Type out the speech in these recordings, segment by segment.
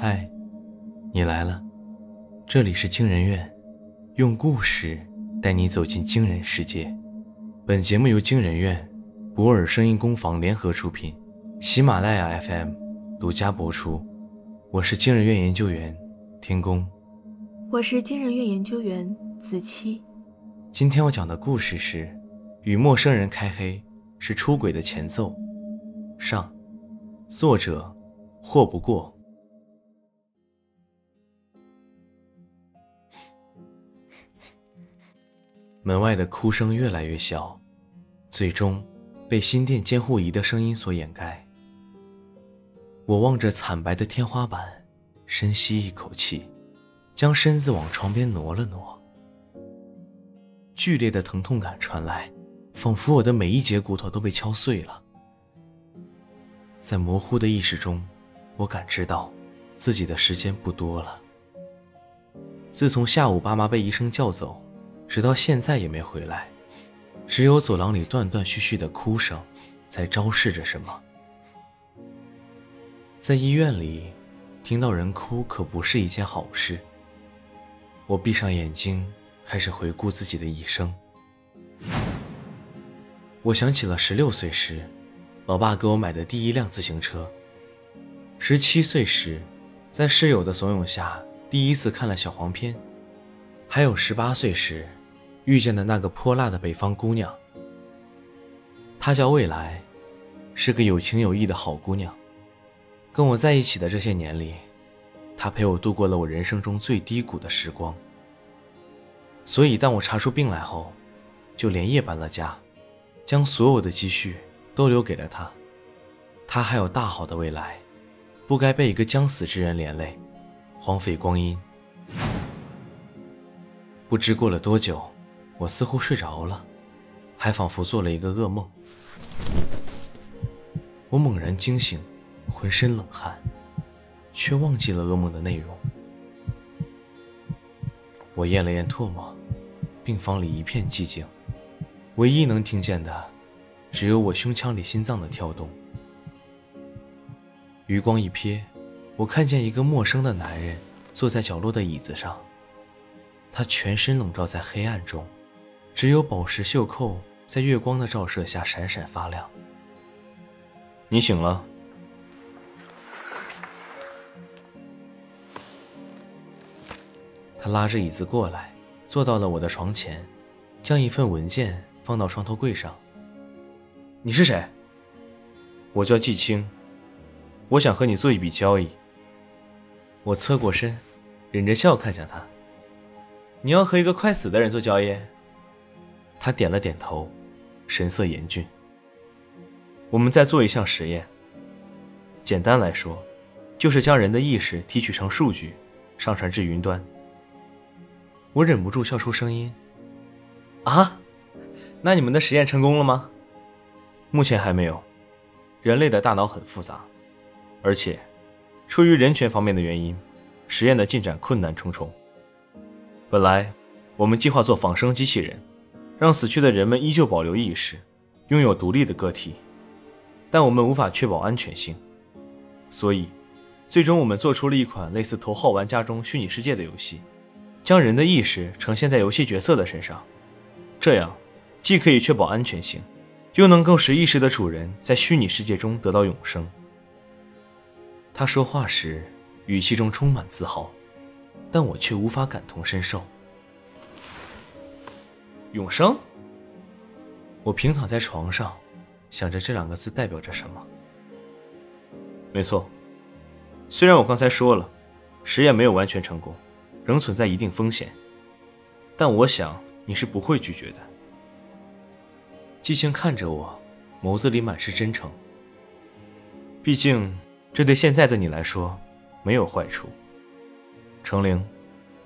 嗨，你来了，这里是惊人院，用故事带你走进惊人世界。本节目由惊人院、博尔声音工坊联合出品，喜马拉雅 FM 独家播出。我是惊人院研究员天宫，我是惊人院研究员子期。今天我讲的故事是《与陌生人开黑是出轨的前奏》上，作者霍不过。门外的哭声越来越小，最终被心电监护仪的声音所掩盖。我望着惨白的天花板，深吸一口气，将身子往床边挪了挪。剧烈的疼痛感传来，仿佛我的每一节骨头都被敲碎了。在模糊的意识中，我感知到自己的时间不多了。自从下午爸妈被医生叫走。直到现在也没回来，只有走廊里断断续续的哭声，在昭示着什么。在医院里，听到人哭可不是一件好事。我闭上眼睛，开始回顾自己的一生。我想起了十六岁时，老爸给我买的第一辆自行车；十七岁时，在室友的怂恿下，第一次看了小黄片；还有十八岁时。遇见的那个泼辣的北方姑娘，她叫未来，是个有情有义的好姑娘。跟我在一起的这些年里，她陪我度过了我人生中最低谷的时光。所以，当我查出病来后，就连夜搬了家，将所有的积蓄都留给了她。她还有大好的未来，不该被一个将死之人连累，荒废光阴。不知过了多久。我似乎睡着了，还仿佛做了一个噩梦。我猛然惊醒，浑身冷汗，却忘记了噩梦的内容。我咽了咽唾沫，病房里一片寂静，唯一能听见的，只有我胸腔里心脏的跳动。余光一瞥，我看见一个陌生的男人坐在角落的椅子上，他全身笼罩在黑暗中。只有宝石袖扣在月光的照射下闪闪发亮。你醒了。他拉着椅子过来，坐到了我的床前，将一份文件放到床头柜上。你是谁？我叫季青，我想和你做一笔交易。我侧过身，忍着笑看向他。你要和一个快死的人做交易？他点了点头，神色严峻。我们在做一项实验。简单来说，就是将人的意识提取成数据，上传至云端。我忍不住笑出声音。啊，那你们的实验成功了吗？目前还没有。人类的大脑很复杂，而且，出于人权方面的原因，实验的进展困难重重。本来，我们计划做仿生机器人。让死去的人们依旧保留意识，拥有独立的个体，但我们无法确保安全性，所以，最终我们做出了一款类似《头号玩家》中虚拟世界的游戏，将人的意识呈现在游戏角色的身上，这样既可以确保安全性，又能够使意识的主人在虚拟世界中得到永生。他说话时语气中充满自豪，但我却无法感同身受。永生。我平躺在床上，想着这两个字代表着什么。没错，虽然我刚才说了，实验没有完全成功，仍存在一定风险，但我想你是不会拒绝的。季青看着我，眸子里满是真诚。毕竟，这对现在的你来说没有坏处。程灵，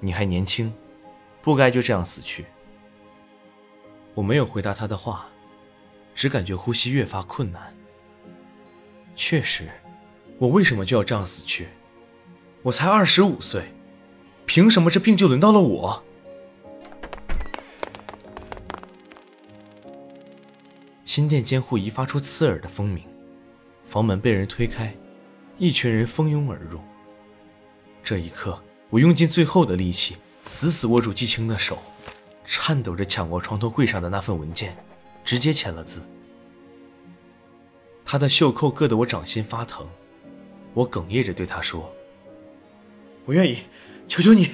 你还年轻，不该就这样死去。我没有回答他的话，只感觉呼吸越发困难。确实，我为什么就要这样死去？我才二十五岁，凭什么这病就轮到了我？心电监护仪发出刺耳的蜂鸣，房门被人推开，一群人蜂拥而入。这一刻，我用尽最后的力气，死死握住季青的手，颤抖着抢过床头柜上的那份文件，直接签了字。他的袖扣硌得我掌心发疼，我哽咽着对他说：“我愿意，求求你，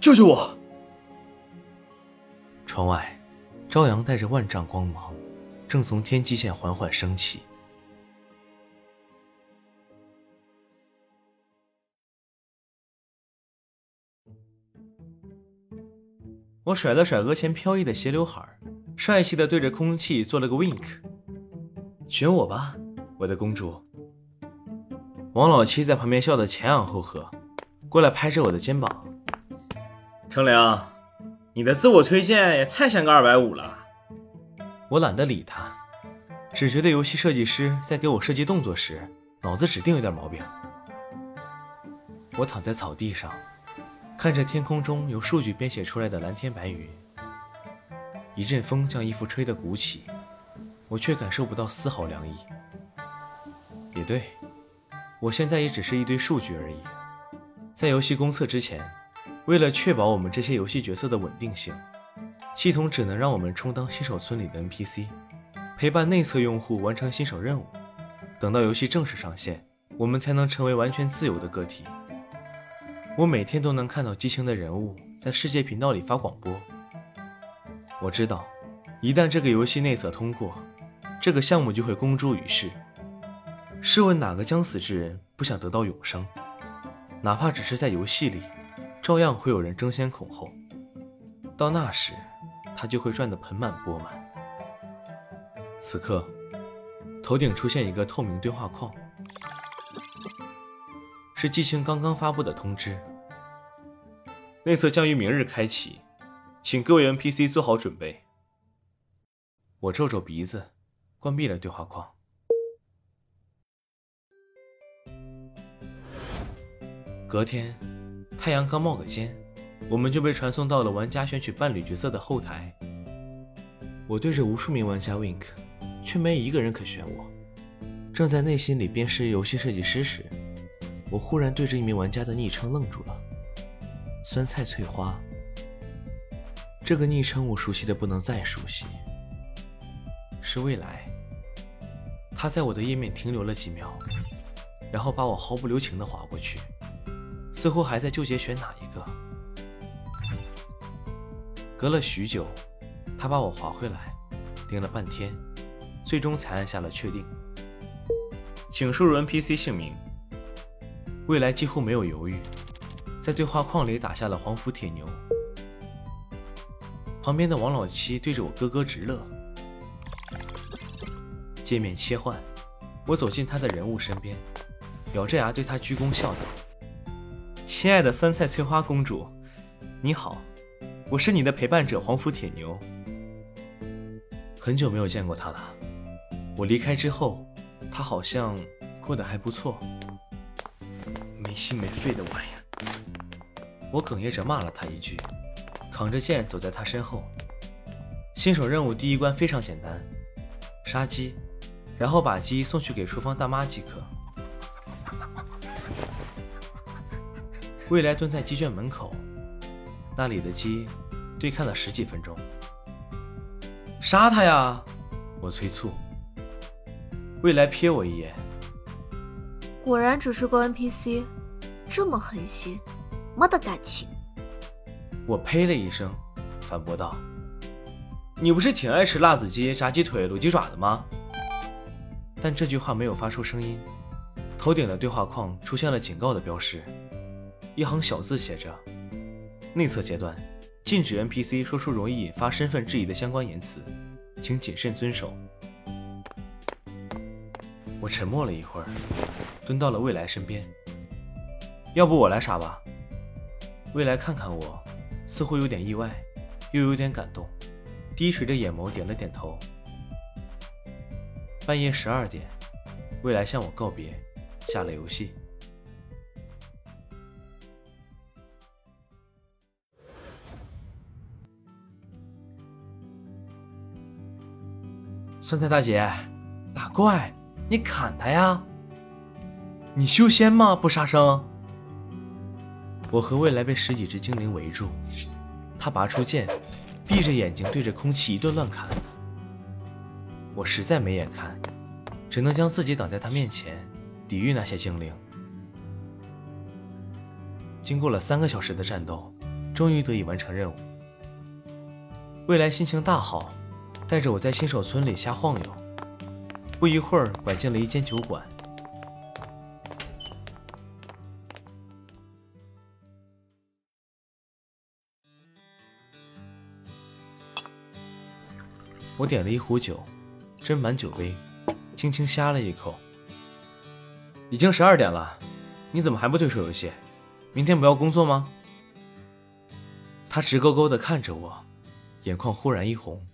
救救我！”窗外，朝阳带着万丈光芒，正从天际线缓缓升起。我甩了甩额前飘逸的斜刘海，帅气的对着空气做了个 wink。选我吧，我的公主。王老七在旁边笑得前仰后合，过来拍着我的肩膀：“程良，你的自我推荐也太像个二百五了。”我懒得理他，只觉得游戏设计师在给我设计动作时，脑子指定有点毛病。我躺在草地上。看着天空中由数据编写出来的蓝天白云，一阵风将衣服吹得鼓起，我却感受不到丝毫凉意。也对，我现在也只是一堆数据而已。在游戏公测之前，为了确保我们这些游戏角色的稳定性，系统只能让我们充当新手村里的 NPC，陪伴内测用户完成新手任务。等到游戏正式上线，我们才能成为完全自由的个体。我每天都能看到激情的人物在世界频道里发广播。我知道，一旦这个游戏内测通过，这个项目就会公诸于世。试问哪个将死之人不想得到永生？哪怕只是在游戏里，照样会有人争先恐后。到那时，他就会赚得盆满钵满。此刻，头顶出现一个透明对话框。是季青刚刚发布的通知，内测将于明日开启，请各位 NPC 做好准备。我皱皱鼻子，关闭了对话框。隔天，太阳刚冒个尖，我们就被传送到了玩家选取伴侣角色的后台。我对着无数名玩家 wink，却没一个人肯选我。正在内心里鞭尸游戏设计师时。我忽然对着一名玩家的昵称愣住了，酸菜翠花。这个昵称我熟悉的不能再熟悉，是未来。他在我的页面停留了几秒，然后把我毫不留情的划过去，似乎还在纠结选哪一个。隔了许久，他把我划回来，盯了半天，最终才按下了确定。请输入 NPC 姓名。未来几乎没有犹豫，在对话框里打下了黄福铁牛。旁边的王老七对着我咯咯直乐。界面切换，我走进他的人物身边，咬着牙对他鞠躬笑道：“亲爱的酸菜翠花公主，你好，我是你的陪伴者黄福铁牛。很久没有见过他了。我离开之后，他好像过得还不错。”没心没肺的玩意儿！我哽咽着骂了他一句，扛着剑走在他身后。新手任务第一关非常简单，杀鸡，然后把鸡送去给厨房大妈即可。未来蹲在鸡圈门口，那里的鸡对看了十几分钟。杀他呀！我催促。未来瞥我一眼，果然只是个 NPC。这么狠心，没得感情。我呸了一声，反驳道：“你不是挺爱吃辣子鸡、炸鸡腿、卤鸡爪的吗？”但这句话没有发出声音。头顶的对话框出现了警告的标识，一行小字写着：“内测阶段，禁止 NPC 说出容易引发身份质疑的相关言辞，请谨慎遵守。”我沉默了一会儿，蹲到了未来身边。要不我来杀吧。未来看看我，似乎有点意外，又有点感动，低垂着眼眸点了点头。半夜十二点，未来向我告别，下了游戏。酸菜大姐，打怪，你砍他呀！你修仙吗？不杀生？我和未来被十几只精灵围住，他拔出剑，闭着眼睛对着空气一顿乱砍。我实在没眼看，只能将自己挡在他面前，抵御那些精灵。经过了三个小时的战斗，终于得以完成任务。未来心情大好，带着我在新手村里瞎晃悠。不一会儿，拐进了一间酒馆。我点了一壶酒，斟满酒杯，轻轻呷了一口。已经十二点了，你怎么还不退出游戏？明天不要工作吗？他直勾勾地看着我，眼眶忽然一红。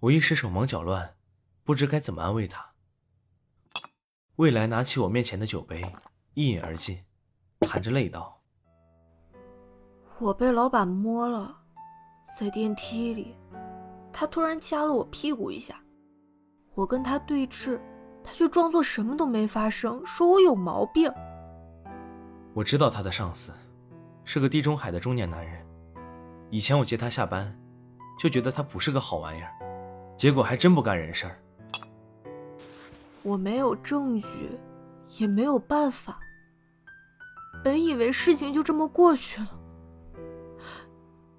我一时手忙脚乱，不知该怎么安慰他。未来拿起我面前的酒杯，一饮而尽，含着泪道：“我被老板摸了，在电梯里。”他突然掐了我屁股一下，我跟他对峙，他却装作什么都没发生，说我有毛病。我知道他的上司是个地中海的中年男人，以前我接他下班，就觉得他不是个好玩意儿，结果还真不干人事儿。我没有证据，也没有办法，本以为事情就这么过去了，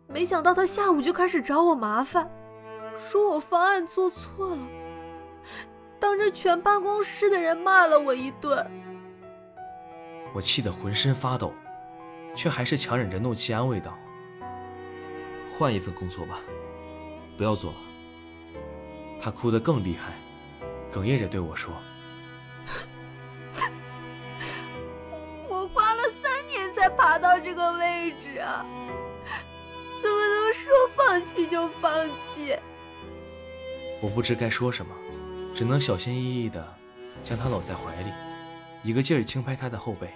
没想到他下午就开始找我麻烦。说我方案做错了，当着全办公室的人骂了我一顿。我气得浑身发抖，却还是强忍着怒气安慰道：“换一份工作吧，不要做了。”他哭得更厉害，哽咽着对我说：“我花了三年才爬到这个位置啊，怎么能说放弃就放弃？”我不知该说什么，只能小心翼翼地将他搂在怀里，一个劲儿轻拍他的后背。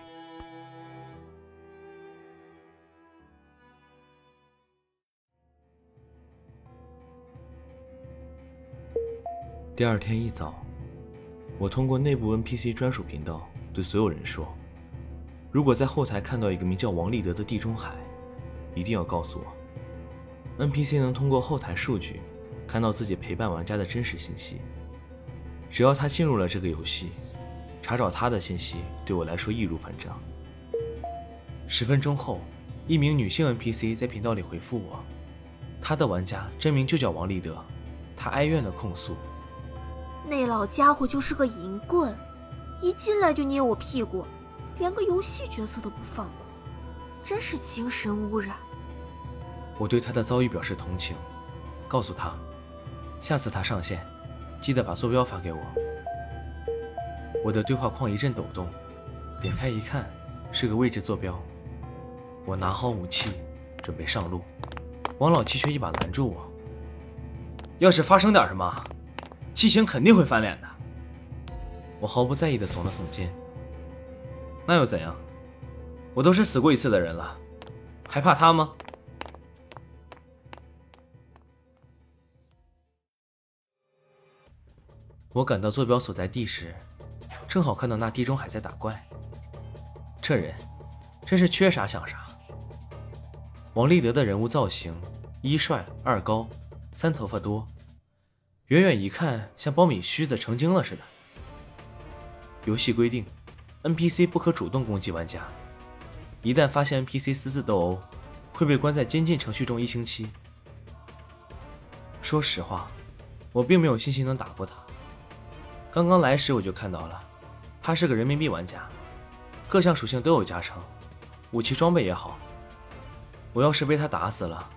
第二天一早，我通过内部 NPC 专属频道对所有人说：“如果在后台看到一个名叫王立德的地中海，一定要告诉我。NPC 能通过后台数据。”看到自己陪伴玩家的真实信息，只要他进入了这个游戏，查找他的信息对我来说易如反掌。十分钟后，一名女性 NPC 在频道里回复我，她的玩家真名就叫王立德，她哀怨的控诉：“那老家伙就是个淫棍，一进来就捏我屁股，连个游戏角色都不放过，真是精神污染。”我对他的遭遇表示同情，告诉他。下次他上线，记得把坐标发给我。我的对话框一阵抖动，点开一看，是个位置坐标。我拿好武器，准备上路，王老七却一把拦住我。要是发生点什么，七星肯定会翻脸的。我毫不在意的耸了耸肩。那又怎样？我都是死过一次的人了，还怕他吗？我赶到坐标所在地时，正好看到那地中海在打怪。这人真是缺啥想啥。王立德的人物造型：一帅，二高，三头发多，远远一看像苞米须子成精了似的。游戏规定，NPC 不可主动攻击玩家，一旦发现 NPC 私自斗殴，会被关在监禁程序中一星期。说实话，我并没有信心能打过他。刚刚来时我就看到了，他是个人民币玩家，各项属性都有加成，武器装备也好。我要是被他打死了，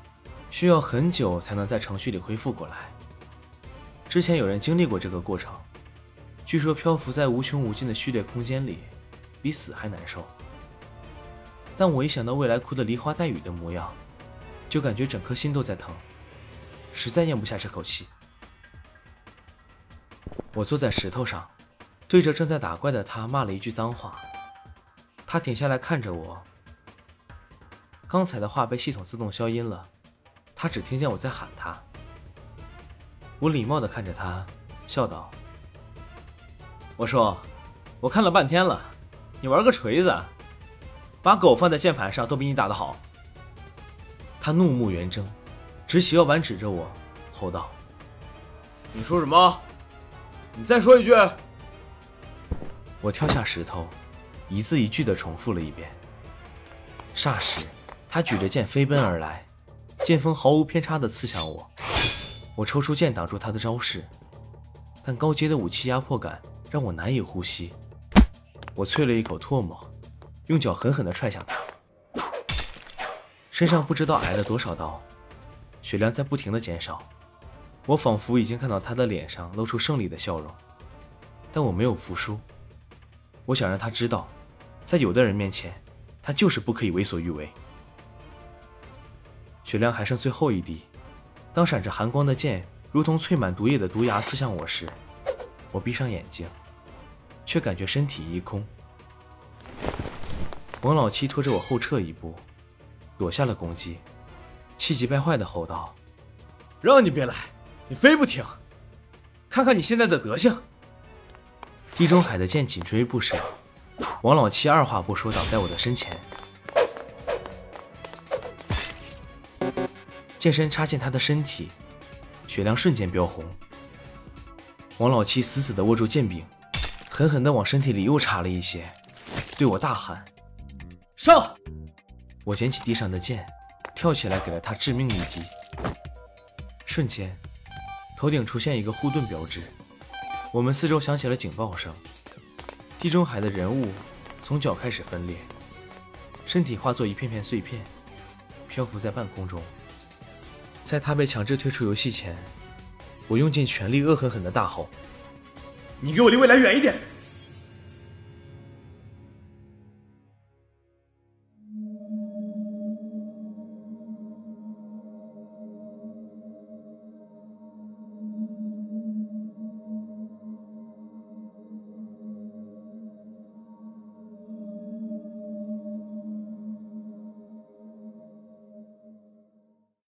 需要很久才能在程序里恢复过来。之前有人经历过这个过程，据说漂浮在无穷无尽的序列空间里，比死还难受。但我一想到未来哭的梨花带雨的模样，就感觉整颗心都在疼，实在咽不下这口气。我坐在石头上，对着正在打怪的他骂了一句脏话。他停下来看着我，刚才的话被系统自动消音了，他只听见我在喊他。我礼貌地看着他，笑道：“我说，我看了半天了，你玩个锤子！”把狗放在键盘上都比你打得好。他怒目圆睁，直起腰板指着我，吼道：“你说什么？你再说一句！”我跳下石头，一字一句地重复了一遍。霎时，他举着剑飞奔而来，剑锋毫无偏差地刺向我。我抽出剑挡住他的招式，但高阶的武器压迫感让我难以呼吸。我啐了一口唾沫，用脚狠狠地踹向他。身上不知道挨了多少刀，血量在不停的减少。我仿佛已经看到他的脸上露出胜利的笑容，但我没有服输。我想让他知道，在有的人面前，他就是不可以为所欲为。血量还剩最后一滴，当闪着寒光的剑如同淬满毒液的毒牙刺向我时，我闭上眼睛，却感觉身体一空。王老七拖着我后撤一步。躲下了攻击，气急败坏的吼道：“让你别来，你非不听！看看你现在的德行！”地中海的剑紧追不舍，王老七二话不说挡在我的身前，剑身插进他的身体，血量瞬间飙红。王老七死死的握住剑柄，狠狠的往身体里又插了一些，对我大喊：“上！”我捡起地上的剑，跳起来给了他致命一击。瞬间，头顶出现一个护盾标志，我们四周响起了警报声。地中海的人物从脚开始分裂，身体化作一片片碎片，漂浮在半空中。在他被强制退出游戏前，我用尽全力恶狠狠地大吼：“你给我离未来远一点！”